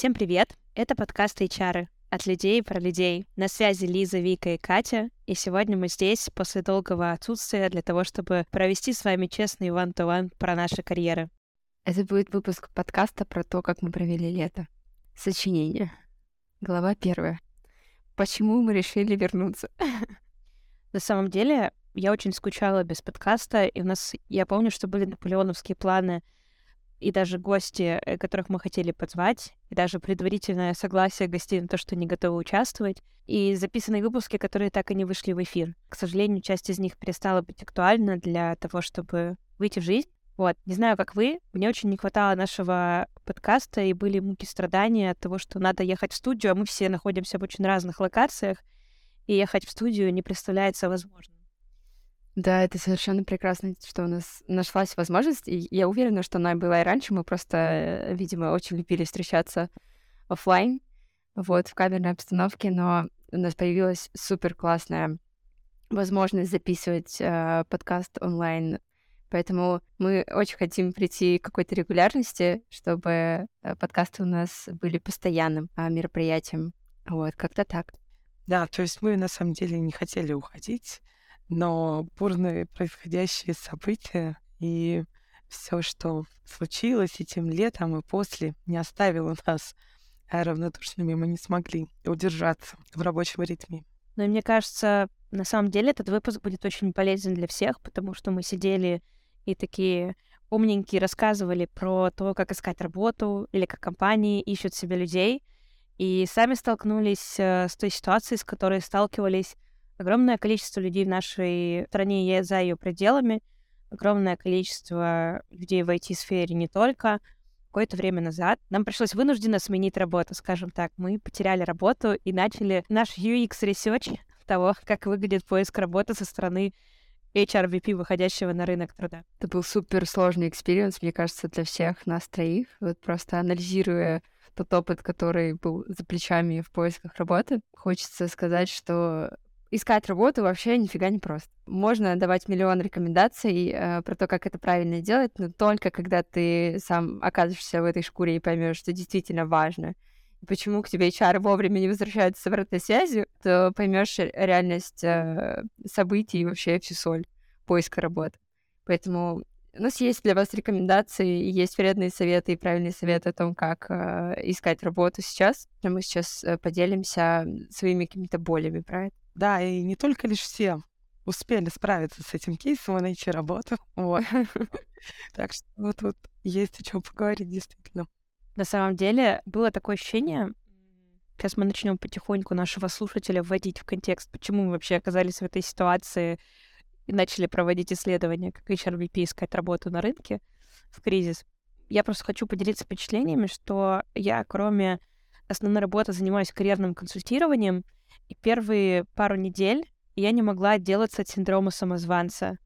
Всем привет! Это подкаст HR от людей про людей. На связи Лиза, Вика и Катя. И сегодня мы здесь после долгого отсутствия для того, чтобы провести с вами честный one-to-one про наши карьеры. Это будет выпуск подкаста про то, как мы провели лето. Сочинение. Глава первая. Почему мы решили вернуться? На самом деле, я очень скучала без подкаста, и у нас, я помню, что были наполеоновские планы и даже гости, э, которых мы хотели позвать, и даже предварительное согласие гостей на то, что они готовы участвовать, и записанные выпуски, которые так и не вышли в эфир. К сожалению, часть из них перестала быть актуальна для того, чтобы выйти в жизнь. Вот, не знаю, как вы, мне очень не хватало нашего подкаста, и были муки страдания от того, что надо ехать в студию, а мы все находимся в очень разных локациях, и ехать в студию не представляется возможным. Да, это совершенно прекрасно, что у нас нашлась возможность. И я уверена, что она была и раньше. Мы просто, э, видимо, очень любили встречаться офлайн, вот, в камерной обстановке, но у нас появилась супер классная возможность записывать э, подкаст онлайн Поэтому мы очень хотим прийти к какой-то регулярности, чтобы э, подкасты у нас были постоянным а, мероприятием. Вот, как-то так. Да, то есть мы на самом деле не хотели уходить, но бурные происходящие события и все, что случилось этим летом и после, не оставило нас равнодушными, мы не смогли удержаться в рабочем ритме. Но мне кажется, на самом деле этот выпуск будет очень полезен для всех, потому что мы сидели и такие умненькие рассказывали про то, как искать работу или как компании ищут себе людей, и сами столкнулись э, с той ситуацией, с которой сталкивались огромное количество людей в нашей стране и за ее пределами, огромное количество людей в IT-сфере не только. Какое-то время назад нам пришлось вынужденно сменить работу, скажем так. Мы потеряли работу и начали наш UX research того, как выглядит поиск работы со стороны HRVP, выходящего на рынок труда. Это был супер сложный experience, мне кажется, для всех нас троих. Вот просто анализируя тот опыт, который был за плечами в поисках работы, хочется сказать, что искать работу вообще нифига не просто. Можно давать миллион рекомендаций э, про то, как это правильно делать, но только когда ты сам окажешься в этой шкуре и поймешь, что действительно важно, почему к тебе HR вовремя не возвращаются с обратной связью, то поймешь реальность э, событий и вообще всю соль поиска работы. Поэтому у нас есть для вас рекомендации, есть вредные советы и правильные советы о том, как э, искать работу сейчас. Мы сейчас э, поделимся своими какими-то болями, правильно? Да, и не только лишь все успели справиться с этим кейсом и найти работу. Вот. Так что вот тут есть о чем поговорить, действительно. На самом деле было такое ощущение, сейчас мы начнем потихоньку нашего слушателя вводить в контекст, почему мы вообще оказались в этой ситуации и начали проводить исследования, как HRVP искать работу на рынке в кризис. Я просто хочу поделиться впечатлениями, что я, кроме основной работы, занимаюсь карьерным консультированием, и первые пару недель я не могла отделаться от синдрома самозванца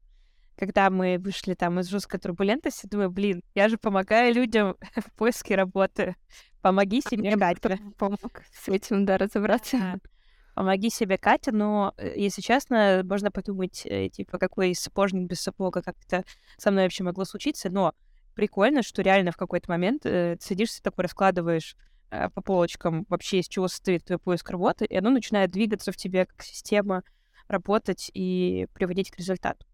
когда мы вышли там из жесткой турбулентности, думаю, блин, я же помогаю людям в поиске работы. Помоги себе, Катя. Помог с этим, да, разобраться. Помоги себе, Катя, но, э, если честно, можно подумать, э, типа, какой сапожник без сапога, как это со мной вообще могло случиться, но прикольно, что реально в какой-то момент э, садишься такой, раскладываешь по полочкам вообще, из чего состоит твой поиск работы, и оно начинает двигаться в тебе как система, работать и приводить к результату.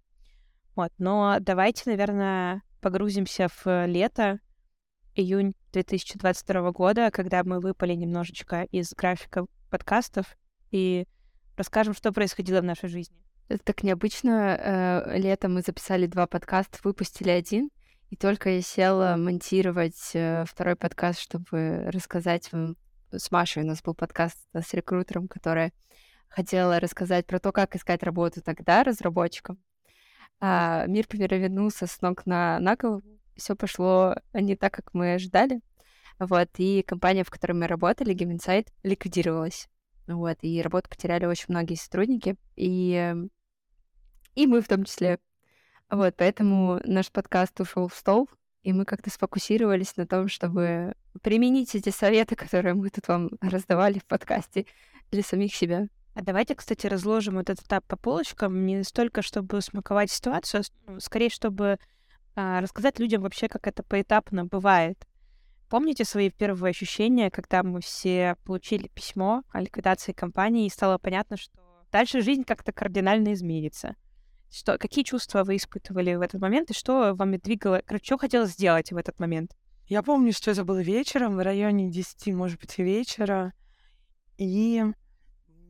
Вот, но давайте, наверное, погрузимся в лето, июнь 2022 года, когда мы выпали немножечко из графика подкастов и расскажем, что происходило в нашей жизни. Это так необычно. Э, летом мы записали два подкаста, выпустили один, и только я села монтировать э, второй подкаст, чтобы рассказать вам. С Машей у нас был подкаст с рекрутером, которая хотела рассказать про то, как искать работу тогда разработчикам а мир перевернулся с ног на, на голову. Все пошло не так, как мы ожидали. Вот, и компания, в которой мы работали, Game Insight, ликвидировалась. Вот, и работу потеряли очень многие сотрудники, и, и мы в том числе. Вот, поэтому наш подкаст ушел в стол, и мы как-то сфокусировались на том, чтобы применить эти советы, которые мы тут вам раздавали в подкасте для самих себя. А давайте, кстати, разложим вот этот этап по полочкам, не столько, чтобы смаковать ситуацию, а скорее, чтобы а, рассказать людям вообще, как это поэтапно бывает. помните свои первые ощущения, когда мы все получили письмо о ликвидации компании, и стало понятно, что дальше жизнь как-то кардинально изменится? Что, какие чувства вы испытывали в этот момент, и что вами двигало, короче, что хотелось сделать в этот момент? Я помню, что это было вечером, в районе 10, может быть, вечера. И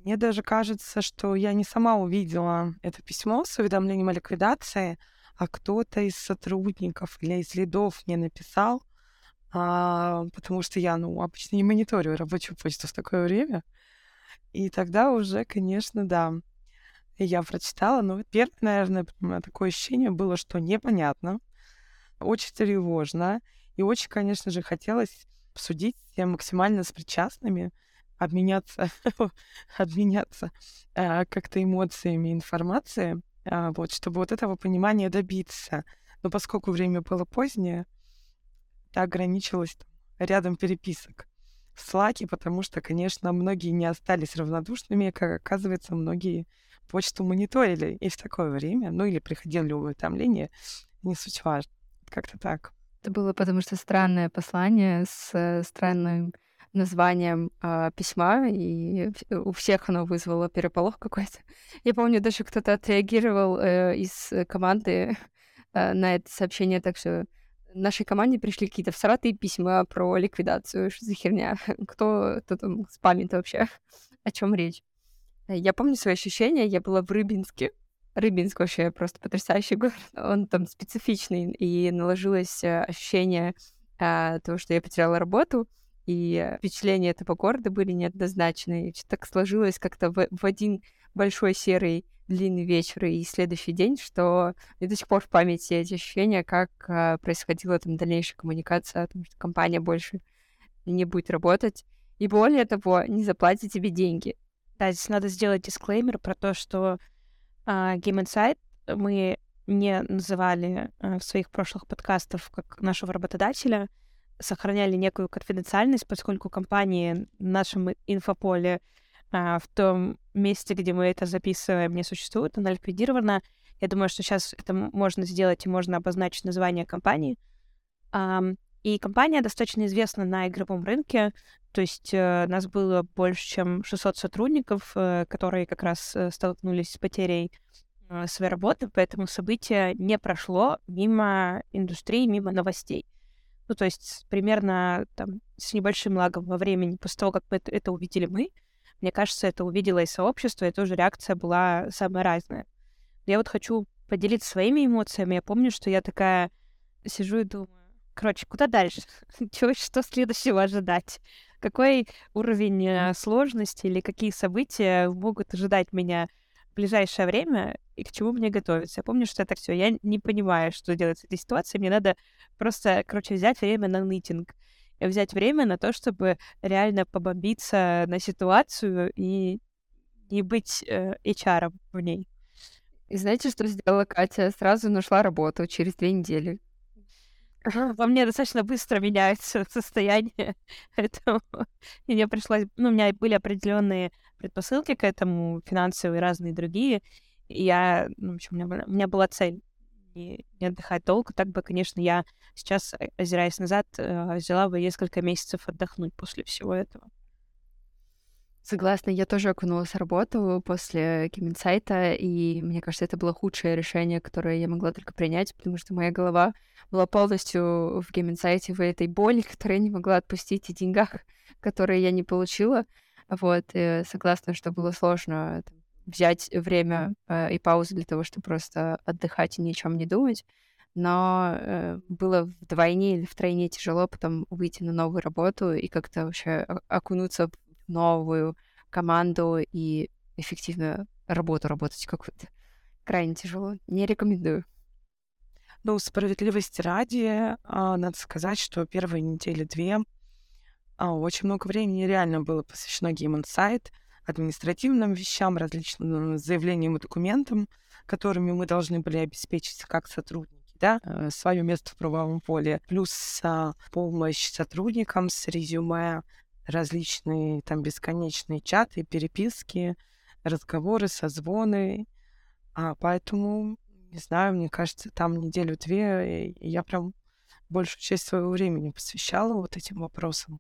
мне даже кажется, что я не сама увидела это письмо с уведомлением о ликвидации, а кто-то из сотрудников или из лидов мне написал, а, потому что я, ну, обычно не мониторю рабочую почту в такое время. И тогда уже, конечно, да, я прочитала, но первое, наверное, такое ощущение было, что непонятно, очень тревожно, и очень, конечно же, хотелось обсудить максимально с причастными, обменяться, обменяться э, как-то эмоциями, информацией, э, вот, чтобы вот этого понимания добиться. Но поскольку время было позднее, это ограничилось там, рядом переписок в Слаке, потому что, конечно, многие не остались равнодушными, как оказывается, многие почту мониторили и в такое время, ну или приходили уведомления, не суть важно. Как-то так. Это было потому что странное послание с э, странным названием э, письма, и у всех оно вызвало переполох какой-то. Я помню, даже кто-то отреагировал э, из команды э, на это сообщение, так что нашей команде пришли какие-то всратые письма про ликвидацию. Что за херня? Кто, кто там спамит вообще? О чем речь? Я помню свои ощущения. Я была в Рыбинске Рыбинск вообще просто потрясающий город. Он там специфичный, и наложилось э, ощущение а, того, что я потеряла работу, и впечатления этого города были неоднозначные. И так сложилось как-то в, в один большой серый длинный вечер и следующий день, что мне до сих пор в памяти эти ощущения, как а, происходила там дальнейшая коммуникация, о том, что компания больше не будет работать. И более того, не заплатит тебе деньги. Да, здесь надо сделать дисклеймер про то, что а, Game Insight мы не называли а, в своих прошлых подкастах как нашего работодателя, сохраняли некую конфиденциальность, поскольку компания в нашем инфополе а, в том месте, где мы это записываем, не существует, она ликвидирована. Я думаю, что сейчас это можно сделать и можно обозначить название компании. И компания достаточно известна на игровом рынке, то есть э, нас было больше, чем 600 сотрудников, э, которые как раз э, столкнулись с потерей своей работы, поэтому событие не прошло мимо индустрии, мимо новостей. Ну, то есть примерно там, с небольшим лагом во времени после того, как это, это увидели мы, мне кажется, это увидело и сообщество, и тоже реакция была самая разная. Я вот хочу поделиться своими эмоциями. Я помню, что я такая сижу и думаю, Короче, куда дальше? Чего, что следующего ожидать? Какой уровень э, сложности или какие события могут ожидать меня в ближайшее время и к чему мне готовиться? Я помню, что это все. Я не понимаю, что делать с этой ситуацией. Мне надо просто, короче, взять время на нытинг. И взять время на то, чтобы реально побомбиться на ситуацию и не быть э, HR в ней. И знаете, что сделала Катя? Сразу нашла работу через две недели. Во мне достаточно быстро меняется состояние, поэтому мне пришлось... Ну, у меня были определенные предпосылки к этому, финансовые разные другие. И я, ну, в общем, у меня, была, у меня была цель не, не отдыхать долго. Так бы, конечно, я сейчас, э, озираясь назад, э, взяла бы несколько месяцев отдохнуть после всего этого. Согласна, я тоже окунулась в работу после Киминсайта, и мне кажется, это было худшее решение, которое я могла только принять, потому что моя голова была полностью в Гейминсайте, в этой боли, которую я не могла отпустить, и деньгах, которые я не получила. Вот, и согласна, что было сложно взять время э, и паузу для того, чтобы просто отдыхать и ни о чем не думать. Но э, было вдвойне или втройне тяжело потом выйти на новую работу и как-то вообще окунуться новую команду и эффективную работу работать какую-то. Крайне тяжело. Не рекомендую. Ну, справедливости ради, а, надо сказать, что первые недели две а, очень много времени реально было посвящено Game Insight, административным вещам, различным заявлениям и документам, которыми мы должны были обеспечить как сотрудники, да, э, свое место в правовом поле, плюс а, помощь сотрудникам с резюме, различные там бесконечные чаты, переписки, разговоры, созвоны. А, поэтому, не знаю, мне кажется, там неделю-две я прям большую часть своего времени посвящала вот этим вопросам.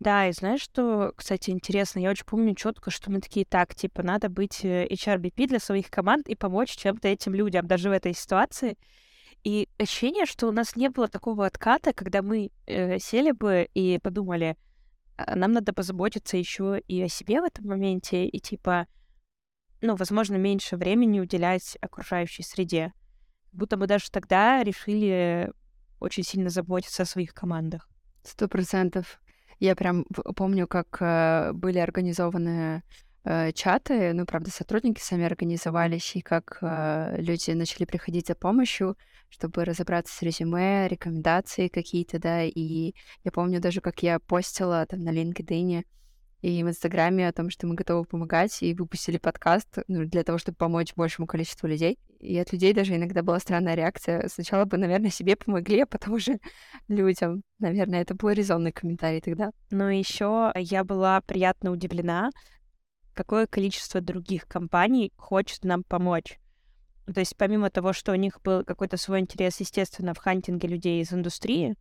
Да, и знаешь, что, кстати, интересно, я очень помню четко, что мы такие, так, типа, надо быть э, HRBP для своих команд и помочь чем-то этим людям, даже в этой ситуации. И ощущение, что у нас не было такого отката, когда мы э, сели бы и подумали, нам надо позаботиться еще и о себе в этом моменте, и типа, ну, возможно, меньше времени уделять окружающей среде. Будто мы даже тогда решили очень сильно заботиться о своих командах. Сто процентов. Я прям помню, как э, были организованы э, чаты, ну, правда, сотрудники сами организовались, и как э, люди начали приходить за помощью, чтобы разобраться с резюме, рекомендации какие-то, да, и я помню даже, как я постила там на LinkedIn и в Инстаграме о том, что мы готовы помогать, и выпустили подкаст ну, для того, чтобы помочь большему количеству людей. И от людей даже иногда была странная реакция. Сначала бы, наверное, себе помогли, а потом уже людям. Наверное, это был резонный комментарий тогда. Но еще я была приятно удивлена, какое количество других компаний хочет нам помочь. То есть помимо того, что у них был какой-то свой интерес, естественно, в хантинге людей из индустрии,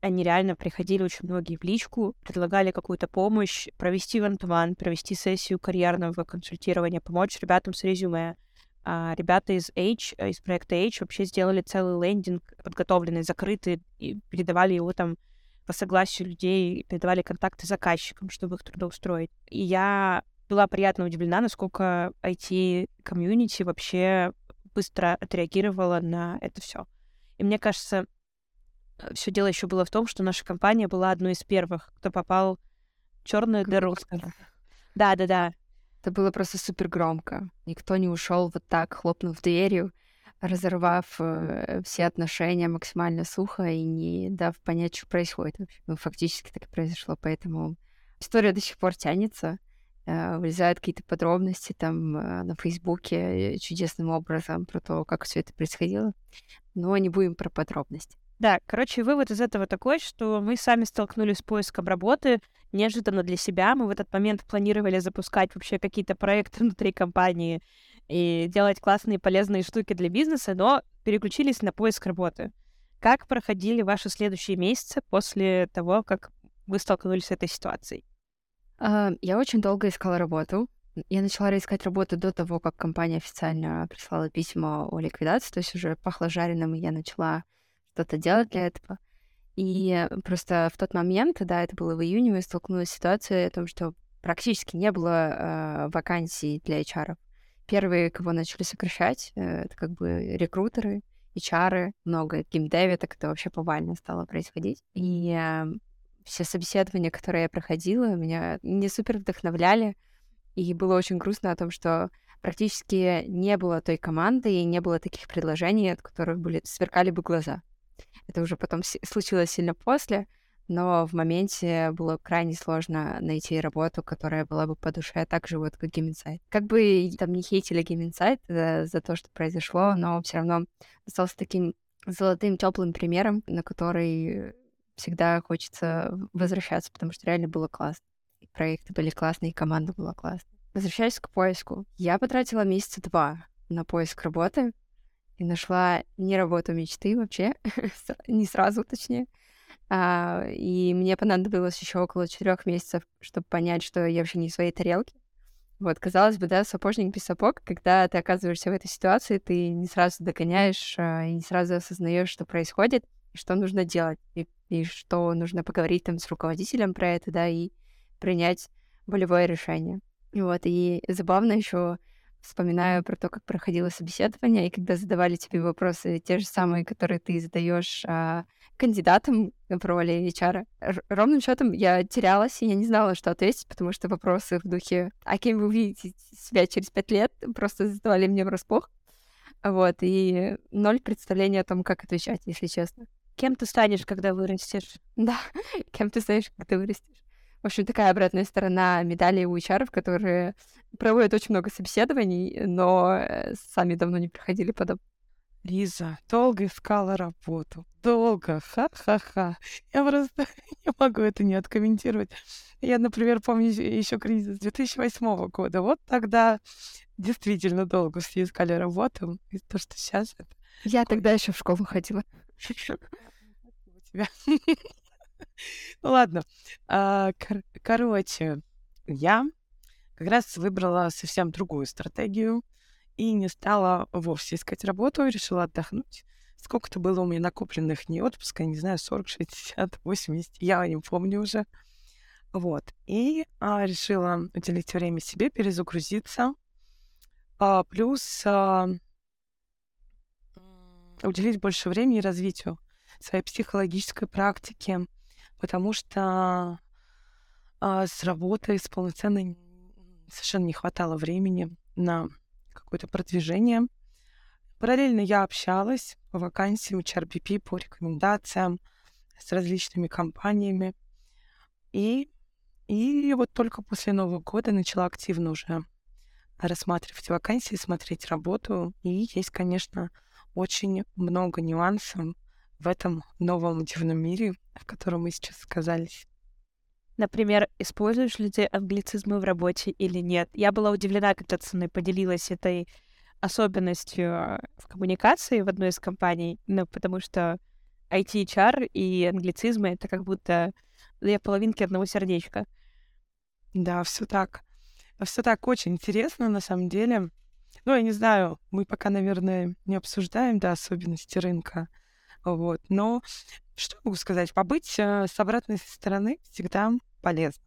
они реально приходили очень многие в личку, предлагали какую-то помощь, провести вантуван, провести сессию карьерного консультирования, помочь ребятам с резюме. А ребята из H, э, из проекта H вообще сделали целый лендинг подготовленный, закрытый, и передавали его там по согласию людей, передавали контакты заказчикам, чтобы их трудоустроить. И я была приятно удивлена, насколько IT-комьюнити вообще быстро отреагировала на это все. И мне кажется, все дело еще было в том, что наша компания была одной из первых, кто попал в черную дыру. Да, да, да. Это было просто супер громко. Никто не ушел вот так, хлопнув дверью, разорвав э, все отношения максимально сухо и не дав понять, что происходит. Ну, фактически так и произошло, поэтому история до сих пор тянется. Э, вылезают какие-то подробности там э, на Фейсбуке чудесным образом про то, как все это происходило. Но не будем про подробности. Да, короче, вывод из этого такой, что мы сами столкнулись с поиском работы неожиданно для себя. Мы в этот момент планировали запускать вообще какие-то проекты внутри компании и делать классные полезные штуки для бизнеса, но переключились на поиск работы. Как проходили ваши следующие месяцы после того, как вы столкнулись с этой ситуацией? А, я очень долго искала работу. Я начала искать работу до того, как компания официально прислала письмо о ликвидации, то есть уже пахло жареным, и я начала что-то делать для этого. И просто в тот момент, да, это было в июне, мы столкнулись с ситуацией о том, что практически не было э, вакансий для HR. Первые, кого начали сокращать, э, это как бы рекрутеры, HR, много геймдеви, так это вообще повально стало происходить. И э, все собеседования, которые я проходила, меня не супер вдохновляли. И было очень грустно о том, что практически не было той команды и не было таких предложений, от которых были, сверкали бы глаза. Это уже потом случилось сильно после, но в моменте было крайне сложно найти работу, которая была бы по душе так же вот, как Insight. Как бы там не хейтили Insight за, за то, что произошло, но все равно остался таким золотым теплым примером, на который всегда хочется возвращаться, потому что реально было классно. И проекты были классные, и команда была классная. Возвращаясь к поиску. Я потратила месяца два на поиск работы и нашла не работу мечты вообще, не сразу, точнее. А, и мне понадобилось еще около четырех месяцев, чтобы понять, что я вообще не в своей тарелке. Вот, казалось бы, да, сапожник без сапог, когда ты оказываешься в этой ситуации, ты не сразу догоняешь а, и не сразу осознаешь, что происходит, и что нужно делать, и, и что нужно поговорить там с руководителем про это, да, и принять болевое решение. Вот, и забавно еще вспоминаю про то, как проходило собеседование, и когда задавали тебе вопросы, те же самые, которые ты задаешь а, кандидатам в роли HR. Ровным счетом я терялась, и я не знала, что ответить, потому что вопросы в духе «А кем вы видите себя через пять лет?» просто задавали мне врасплох. Вот, и ноль представления о том, как отвечать, если честно. Кем ты станешь, когда вырастешь? Да, кем ты станешь, когда вырастешь. В общем, такая обратная сторона медали у HR, которые проводят очень много собеседований, но э, сами давно не проходили подоб. Лиза долго искала работу. Долго. Ха-ха-ха. Я просто не могу это не откомментировать. Я, например, помню еще кризис 2008 года. Вот тогда действительно долго все искали работу. И то, что сейчас это Я тогда еще в школу ходила. Ну ладно. А, короче, я как раз выбрала совсем другую стратегию и не стала вовсе искать работу, решила отдохнуть. Сколько-то было у меня накопленных не отпуска, не знаю, 40, 60, 80, я не помню уже. Вот. И а, решила уделить время себе, перезагрузиться. А, плюс а, уделить больше времени развитию своей психологической практики, потому что а, с работой, с полноценной совершенно не хватало времени на какое-то продвижение. Параллельно я общалась по вакансиям HRBP, по рекомендациям с различными компаниями. И, и вот только после Нового года начала активно уже рассматривать вакансии, смотреть работу. И есть, конечно, очень много нюансов в этом новом дивном мире, в котором мы сейчас оказались. Например, используешь ли ты англицизмы в работе или нет? Я была удивлена, когда ты со мной поделилась этой особенностью в коммуникации в одной из компаний, ну, потому что IT-HR и англицизмы — это как будто две половинки одного сердечка. Да, все так. Все так очень интересно, на самом деле. Ну, я не знаю, мы пока, наверное, не обсуждаем, да, особенности рынка. Вот. Но что могу сказать? Побыть э, с обратной стороны всегда полезно.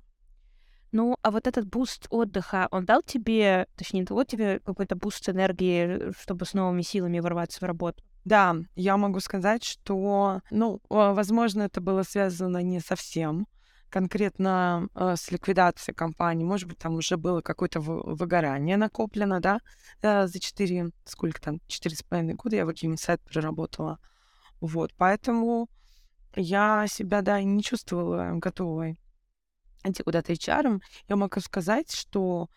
Ну, а вот этот boost отдыха, он дал тебе, точнее, дал тебе какой-то boost энергии, чтобы с новыми силами ворваться в работу? Да, я могу сказать, что, ну, возможно, это было связано не совсем конкретно э, с ликвидацией компании. Может быть, там уже было какое-то выгорание накоплено, да, э, за четыре, сколько там, четыре с половиной года я в Геймсайт проработала. Вот, поэтому я себя, да, не чувствовала готовой идти куда-то HR. Я могу сказать, что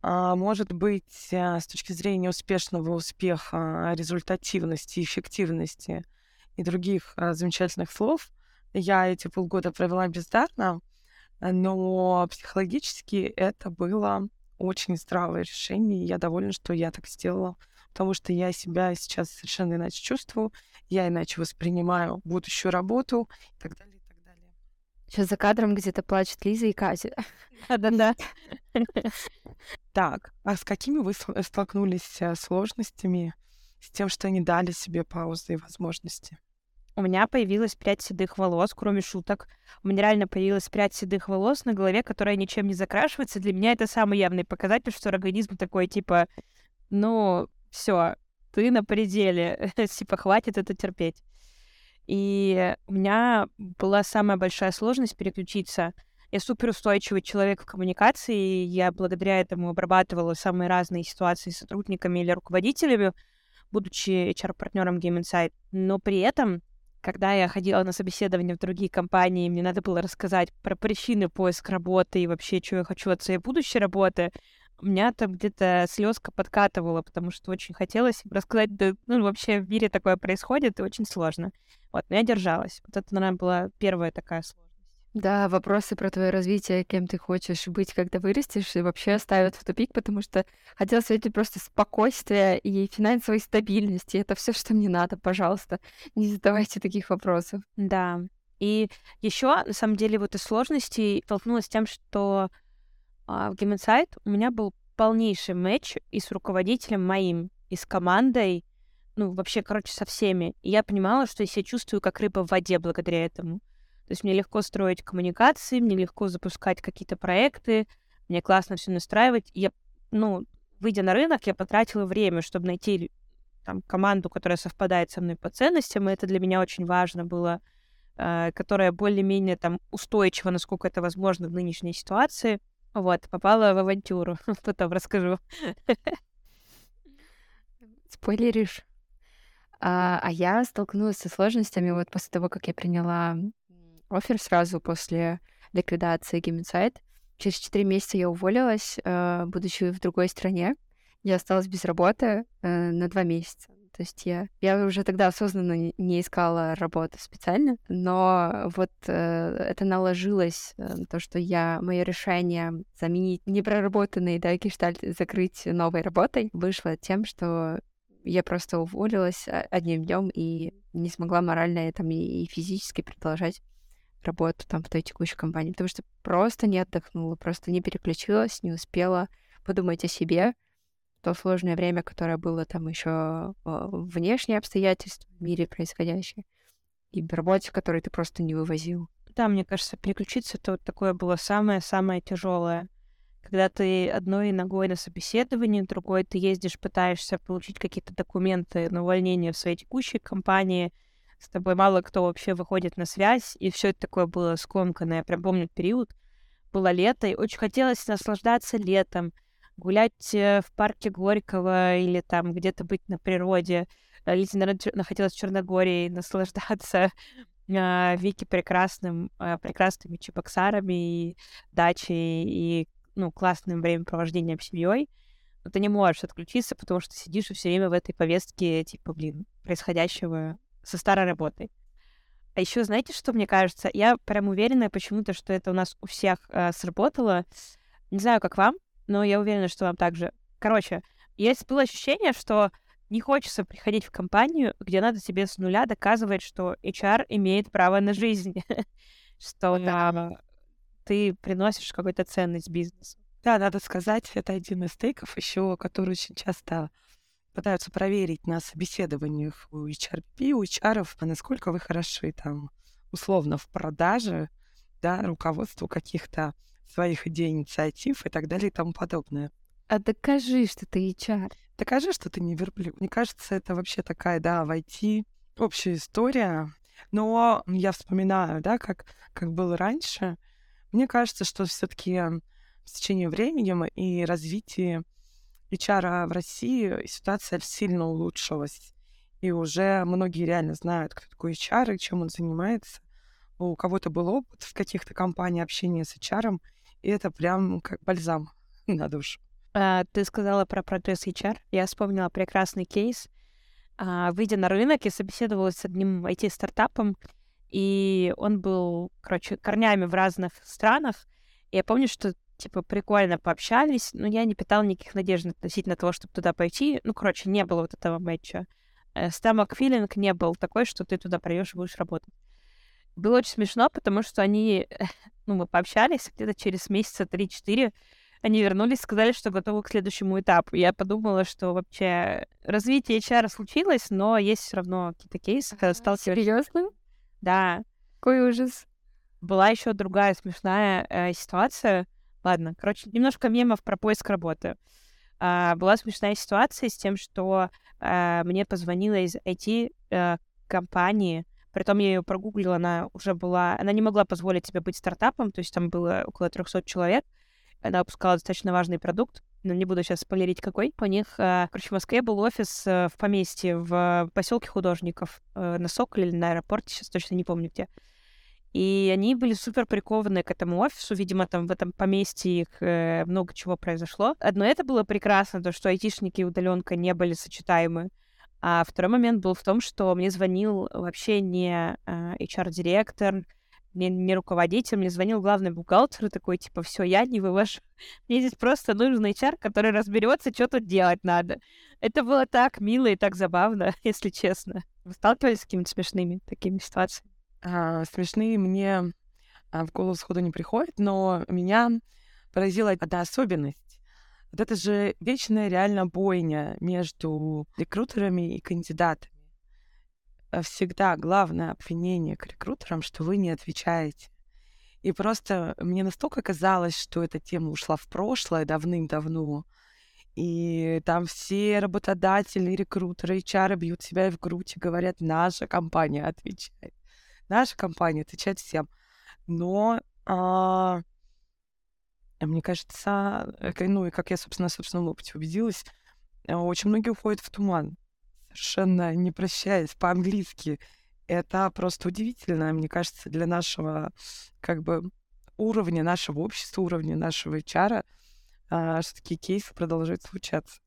а, может быть, а, с точки зрения успешного успеха, результативности, эффективности и других а, замечательных слов, я эти полгода провела бездарно, но психологически это было очень здравое решение, и я довольна, что я так сделала, потому что я себя сейчас совершенно иначе чувствую, я иначе воспринимаю будущую работу и так далее. Сейчас за кадром где-то плачут Лиза и Катя. Да-да-да. Так, а с какими вы столкнулись э, сложностями с тем, что не дали себе паузы и возможности? У меня появилась прядь седых волос, кроме шуток. У меня реально появилась прядь седых волос на голове, которая ничем не закрашивается. Для меня это самый явный показатель, что организм такой, типа, ну, все, ты на пределе, типа, хватит это терпеть. И у меня была самая большая сложность переключиться. Я суперустойчивый человек в коммуникации, я благодаря этому обрабатывала самые разные ситуации с сотрудниками или руководителями, будучи HR-партнером Game Insight. Но при этом, когда я ходила на собеседование в другие компании, мне надо было рассказать про причины поиска работы и вообще, что я хочу от своей будущей работы, у меня там где-то слезка подкатывала, потому что очень хотелось рассказать, да, ну, вообще в мире такое происходит, и очень сложно. Вот, но я держалась. Вот это, наверное, была первая такая сложность. Да, вопросы про твое развитие, кем ты хочешь быть, когда вырастешь, и вообще ставят в тупик, потому что хотелось встретить просто спокойствие и финансовой стабильности. Это все, что мне надо, пожалуйста. Не задавайте таких вопросов. Да. И еще, на самом деле, вот из сложностей столкнулась с тем, что а, в Insight у меня был полнейший матч и с руководителем моим, и с командой, ну, вообще, короче, со всеми. И я понимала, что я себя чувствую как рыба в воде благодаря этому. То есть мне легко строить коммуникации, мне легко запускать какие-то проекты, мне классно все настраивать. Я, ну, выйдя на рынок, я потратила время, чтобы найти там команду, которая совпадает со мной по ценностям, и это для меня очень важно было, э, которая более-менее там устойчива, насколько это возможно в нынешней ситуации. Вот, попала в авантюру. Потом расскажу. Спойлеришь. А, а я столкнулась со сложностями вот после того, как я приняла офер сразу после ликвидации Game Через четыре месяца я уволилась, э, будучи в другой стране. Я осталась без работы э, на два месяца. То есть я, я уже тогда осознанно не искала работу специально, но вот э, это наложилось, э, то, что я, мое решение заменить непроработанный да, гештальт, закрыть новой работой, вышло тем, что я просто уволилась одним днем и не смогла морально там, и физически продолжать работу там в той текущей компании, потому что просто не отдохнула, просто не переключилась, не успела подумать о себе, то сложное время, которое было там еще а, внешние обстоятельства в мире происходящие, и в работе, которой ты просто не вывозил. Да, мне кажется, переключиться это вот такое было самое-самое тяжелое. Когда ты одной ногой на собеседовании, другой ты ездишь, пытаешься получить какие-то документы на увольнение в своей текущей компании, с тобой мало кто вообще выходит на связь, и все это такое было скомканное. Я прям помню период, было лето, и очень хотелось наслаждаться летом, гулять э, в парке Горького или там где-то быть на природе. Э, Лизе, наверное, находилась в Черногории, наслаждаться э, Вики прекрасным, э, прекрасными чебоксарами и дачей, и ну, классным времяпровождением семьей. Но ты не можешь отключиться, потому что сидишь все время в этой повестке, типа, блин, происходящего со старой работой. А еще, знаете, что мне кажется? Я прям уверена почему-то, что это у нас у всех э, сработало. Не знаю, как вам, но я уверена, что вам также. Короче, есть было ощущение, что не хочется приходить в компанию, где надо тебе с нуля доказывать, что HR имеет право на жизнь, что ты приносишь какую-то ценность бизнесу. Да, надо сказать, это один из тейков еще, который очень часто пытаются проверить на собеседованиях у HRP, у HR, а насколько вы хороши там, условно, в продаже, да, руководству каких-то своих идей, инициатив и так далее и тому подобное. А докажи, что ты HR. Докажи, что ты не верблюд. Мне кажется, это вообще такая, да, в IT общая история. Но я вспоминаю, да, как, как было раньше. Мне кажется, что все таки с течением времени и развития HR в России ситуация сильно улучшилась. И уже многие реально знают, кто такой HR и чем он занимается. У кого-то был опыт в каких-то компаниях общения с HR, и это прям как бальзам на душу. А, ты сказала про прогресс HR. Я вспомнила прекрасный кейс. А, выйдя на рынок, я собеседовалась с одним IT-стартапом, и он был, короче, корнями в разных странах. И я помню, что типа, прикольно пообщались, но я не питала никаких надежд относительно того, чтобы туда пойти. Ну, короче, не было вот этого матча. Стамок филинг не был такой, что ты туда придешь и будешь работать. Было очень смешно, потому что они, ну, мы пообщались, где-то через месяца 3-4 они вернулись, сказали, что готовы к следующему этапу. Я подумала, что вообще развитие HR случилось, но есть все равно какие-то кейсы, когда сталкиваешься. Серьезно? Да. Какой ужас. Была еще другая смешная э, ситуация. Ладно, короче, немножко мемов про поиск работы. А, была смешная ситуация с тем, что а, мне позвонила из IT-компании, э, притом я ее прогуглила, она уже была... Она не могла позволить себе быть стартапом, то есть там было около 300 человек, она выпускала достаточно важный продукт, но не буду сейчас спойлерить какой. У них, а, короче, в Москве был офис э, в поместье, в поселке художников, э, на Соколе или на аэропорте, сейчас точно не помню где. И они были супер прикованы к этому офису. Видимо, там в этом поместье их э, много чего произошло. Одно это было прекрасно, то, что айтишники и удаленка не были сочетаемы. А второй момент был в том, что мне звонил вообще не э, HR-директор, не, не руководитель, мне звонил главный бухгалтер такой, типа, все, я не вывожу. Мне здесь просто нужен HR, который разберется, что тут делать надо. Это было так мило и так забавно, если честно. Вы сталкивались с какими-то смешными такими ситуациями? А, смешные мне а, в голову сходу не приходят, но меня поразила одна особенность. Вот это же вечная реально бойня между рекрутерами и кандидатами. А всегда главное обвинение к рекрутерам, что вы не отвечаете. И просто мне настолько казалось, что эта тема ушла в прошлое давным-давно, и там все работодатели, рекрутеры, HR бьют себя в грудь и говорят, наша компания отвечает наша компания отвечает всем. Но а, мне кажется, э, ну и как я, собственно, на собственном опыте убедилась, э, очень многие уходят в туман, совершенно не прощаясь по-английски. Это просто удивительно, мне кажется, для нашего как бы уровня нашего общества, уровня нашего HR, а, что такие кейсы продолжают случаться.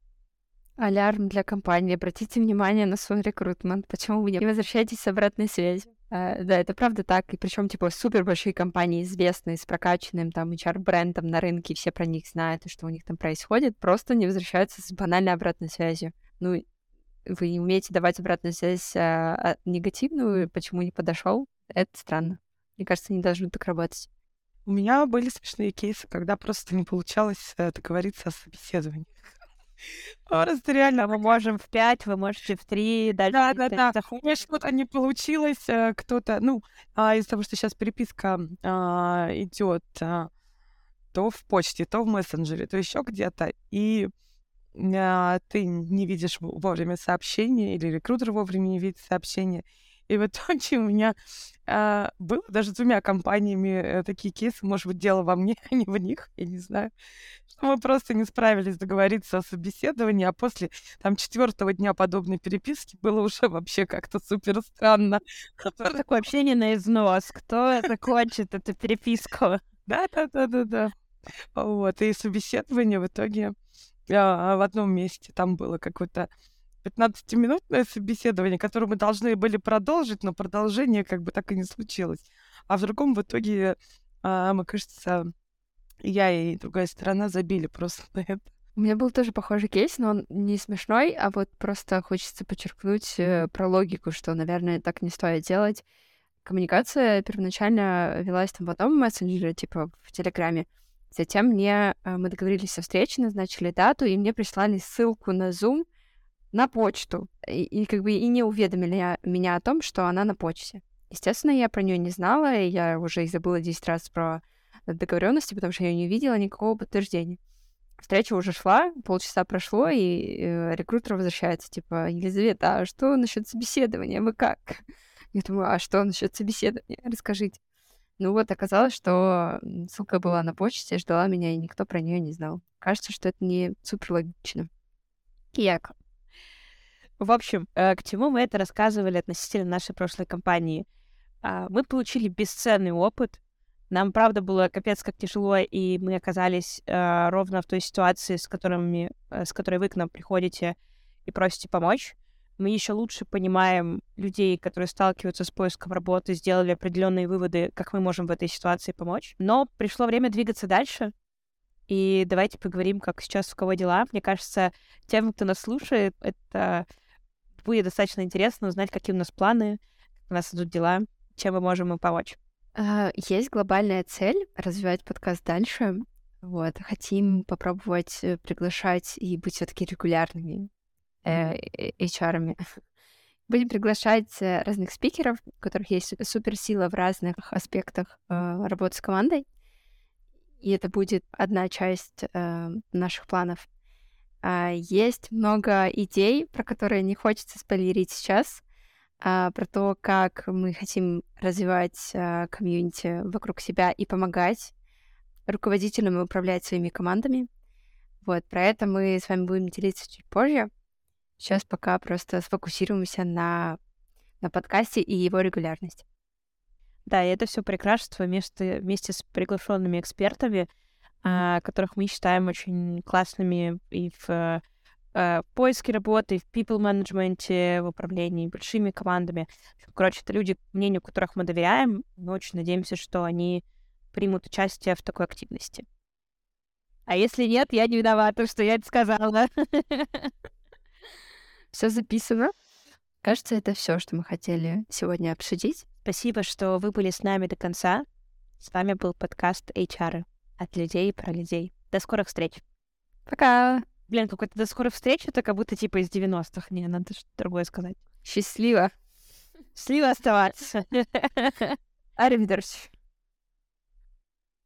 Алярм для компании. Обратите внимание на свой рекрутмент. Почему вы не возвращаетесь с обратной связью? Uh, да, это правда так. И причем, типа, супер большие компании, известные, с прокачанным там HR-брендом на рынке, все про них знают, и что у них там происходит, просто не возвращаются с банальной обратной связью. Ну, вы не умеете давать обратную связь а, а, негативную, почему не подошел, это странно. Мне кажется, не должно так работать. У меня были смешные кейсы, когда просто не получалось э, договориться о собеседовании. Просто реально мы можем в пять, вы можете в три, дальше. Да, да, да. У меня что-то не получилось, э, кто-то, ну, а, из-за того, что сейчас переписка а, идет а, то в почте, то в мессенджере, то еще где-то, и а, ты не видишь вовремя сообщения, или рекрутер вовремя не видит сообщения, и в итоге у меня э, было даже с двумя компаниями э, такие кейсы. Может быть, дело во мне, а не в них, я не знаю. Что мы просто не справились договориться о собеседовании, а после там четвертого дня подобной переписки было уже вообще как-то супер странно. Такое общение на износ. Кто закончит эту переписку? Да-да-да-да-да. Вот, и собеседование в итоге а, в одном месте там было какое-то 15-минутное собеседование, которое мы должны были продолжить, но продолжение как бы так и не случилось. А в другом в итоге, а, мы, кажется, я и другая сторона забили просто на это. У меня был тоже похожий кейс, но он не смешной, а вот просто хочется подчеркнуть э, про логику, что, наверное, так не стоит делать. Коммуникация первоначально велась там в одном мессенджере, типа в Телеграме. Затем мне э, мы договорились о встрече, назначили дату, и мне прислали ссылку на Zoom, на почту. И, и как бы и не уведомили меня о том, что она на почте. Естественно, я про нее не знала, и я уже и забыла 10 раз про договоренности, потому что я не видела никакого подтверждения. Встреча уже шла, полчаса прошло, и э, рекрутер возвращается, типа, Елизавета, а что насчет собеседования? Вы как? Я думаю, а что насчет собеседования? Расскажите. Ну вот, оказалось, что ссылка была на почте, ждала меня, и никто про нее не знал. Кажется, что это не супер логично. Кияк, в общем, э, к чему мы это рассказывали относительно нашей прошлой компании? А, мы получили бесценный опыт. Нам, правда, было капец как тяжело, и мы оказались э, ровно в той ситуации, с, которыми, э, с которой вы к нам приходите и просите помочь. Мы еще лучше понимаем людей, которые сталкиваются с поиском работы, сделали определенные выводы, как мы можем в этой ситуации помочь. Но пришло время двигаться дальше. И давайте поговорим, как сейчас у кого дела. Мне кажется, тем, кто нас слушает, это будет достаточно интересно узнать, какие у нас планы, как у нас идут дела, чем мы можем им помочь. А, есть глобальная цель развивать подкаст дальше. Вот, хотим попробовать э, приглашать и быть все-таки регулярными э, HR-ами. Будем приглашать э, разных спикеров, у которых есть суперсила в разных аспектах э, работы с командой. И это будет одна часть э, наших планов. А, есть много идей, про которые не хочется спойлерить сейчас, а, про то, как мы хотим развивать а, комьюнити вокруг себя и помогать руководителям управлять своими командами. Вот, про это мы с вами будем делиться чуть позже. Сейчас пока просто сфокусируемся на, на подкасте и его регулярности. Да, и это все прекрасно вместе, вместе с приглашенными экспертами — которых мы считаем очень классными и в э, поиске работы, в people management, в управлении большими командами. Короче, это люди, мнению которых мы доверяем. Мы очень надеемся, что они примут участие в такой активности. А если нет, я не виновата, что я это сказала. Все записано. Кажется, это все, что мы хотели сегодня обсудить. Спасибо, что вы были с нами до конца. С вами был подкаст HR от людей про людей. До скорых встреч. Пока. Блин, какой-то до скорой встречи, это как будто типа из 90-х. Не, надо что-то другое сказать. Счастливо. Счастливо оставаться. Аривидерчи.